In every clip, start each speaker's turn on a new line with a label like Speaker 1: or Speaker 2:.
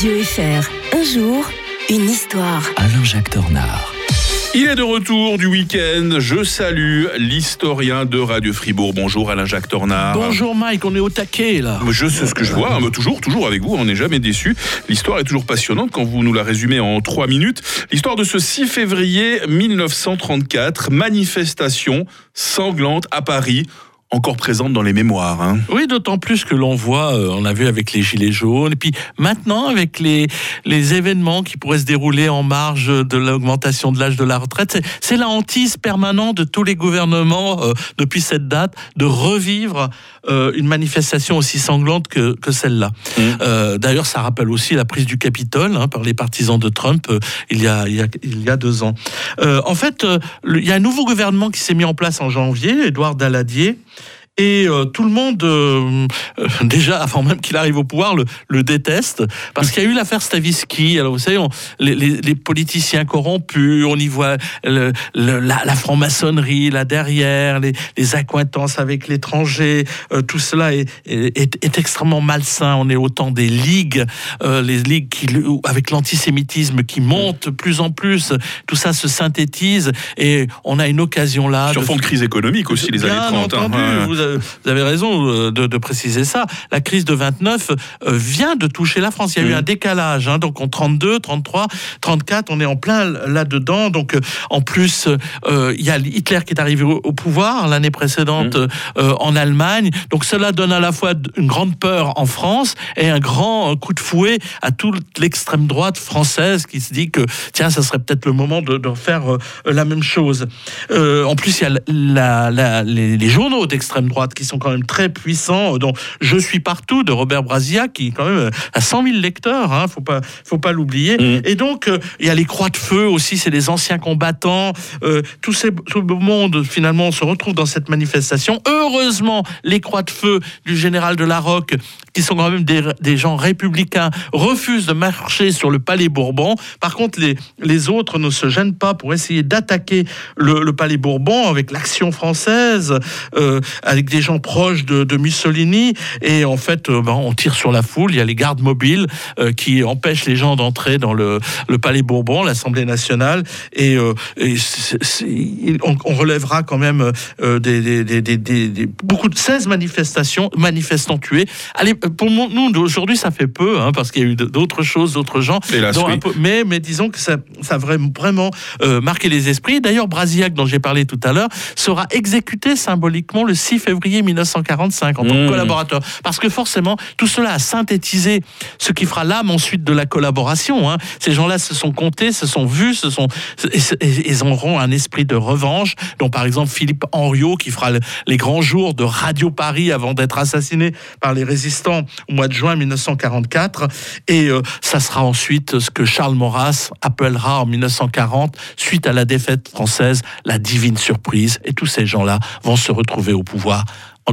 Speaker 1: Radio FR. Un jour, une histoire.
Speaker 2: Alain-Jacques Tornard.
Speaker 3: Il est de retour du week-end. Je salue l'historien de Radio Fribourg. Bonjour Alain-Jacques Tornard.
Speaker 4: Bonjour Mike, on est au taquet là.
Speaker 3: Je sais ce que je vois, hein, mais toujours, toujours avec vous, on n'est jamais déçu. L'histoire est toujours passionnante quand vous nous la résumez en trois minutes. L'histoire de ce 6 février 1934, manifestation sanglante à Paris encore présente dans les mémoires. Hein.
Speaker 4: Oui, d'autant plus que l'on voit, euh, on a vu avec les Gilets jaunes, et puis maintenant avec les, les événements qui pourraient se dérouler en marge de l'augmentation de l'âge de la retraite, c'est la hantise permanente de tous les gouvernements euh, depuis cette date de revivre euh, une manifestation aussi sanglante que, que celle-là. Mmh. D'ailleurs, ça rappelle aussi la prise du Capitole hein, par les partisans de Trump il, y a, il, y a, il y a deux ans. en fait, il y a un nouveau gouvernement qui s'est mis en place en janvier, Édouard Daladier, et euh, tout le monde, euh, euh, déjà avant même qu'il arrive au pouvoir, le, le déteste parce qu'il y a eu l'affaire Stavisky. Alors vous savez, on, les, les, les, politiciens corrompus, on y voit le, la, la franc-maçonnerie là derrière, les, les accointances avec l'étranger. tout cela est, est, est, extrêmement malsain. On est au temps des ligues, les ligues qui, avec l'antisémitisme qui monte plus en plus. Tout ça se synthétise et on a une occasion là.
Speaker 3: Sur
Speaker 4: de...
Speaker 3: fond de crise économique aussi, les années 30.
Speaker 4: Entendu, hein. vous vous avez raison euh, de, de, préciser ça. La crise de 29 euh, vient de toucher la France. Il y a mmh. eu un décalage. Hein, donc en 32, 33, 34, on est en plein là-dedans. Donc euh, en plus, euh, il y a Hitler qui est arrivé au, au pouvoir l'année précédente mmh. euh, en Allemagne. Donc cela donne à la fois une grande peur en France et un grand coup de fouet à toute l'extrême droite française qui se dit que tiens, ça serait peut-être le moment de, de faire la même chose. en plus, il y a la, la, les, les journaux d'extrême droite qui sont quand même très puissants, dont Je suis partout de Robert Brazia, qui quand même a 100 000 lecteurs, hein, faut pas, faut pas l'oublier. Mmh. Et donc, euh, il y a les Croix de Feu aussi, c'est les anciens combattants. Euh, tout, ces, tout le monde, finalement, se retrouve dans cette manifestation. Heureusement, les Croix de Feu du général de la Roque, qui sont quand même des, gens républicains, refusent de marcher sur le palais Bourbon. Par contre, les, les autres ne se gênent pas pour essayer d'attaquer le, palais Bourbon avec l'action française, euh, avec des gens proches de, Mussolini. Et en fait, euh, ben, on tire sur la foule. Il y a les gardes mobiles euh, qui empêchent les gens d'entrer dans le, le, palais Bourbon, l'Assemblée nationale. Et, on, relèvera quand même des, des, des, beaucoup de 16 manifestations, manifestants tués. Allez, pour nous, aujourd'hui, ça fait peu, hein, parce qu'il y a eu d'autres choses, d'autres gens. Peu, mais, mais disons que ça, ça a vraiment euh, marqué les esprits. D'ailleurs, Brasillac, dont j'ai parlé tout à l'heure, sera exécuté symboliquement le 6 février 1945 en tant que
Speaker 3: Mmh.
Speaker 4: collaborateur. Parce que forcément, tout cela a synthétisé ce qui fera l'âme ensuite de la collaboration. Hein. Ces gens-là se sont comptés, se sont vus, se sont, ils auront un esprit de revanche, dont par exemple Philippe Henriot, qui fera le, les grands jours de Radio Paris avant d'être assassiné par les résistants au mois de juin 1944. Et euh, ça sera ensuite ce que Charles Maurras appellera en 1940, suite à la défaite française, la divine surprise. Et tous ces gens-là vont se retrouver au pouvoir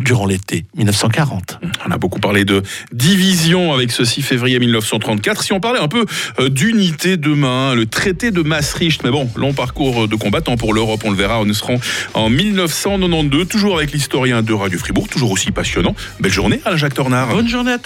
Speaker 4: durant l'été 1940.
Speaker 3: On a beaucoup parlé de division avec ce 6 février 1934. Si on parlait un peu euh, d'unité demain, le traité de Maastricht, mais bon, long parcours de combattant pour l'Europe, on le verra, nous serons en 1992, toujours avec l'historien de Radio Fribourg, toujours aussi passionnant. Belle journée à Jacques Tornard.
Speaker 4: Bonne journée à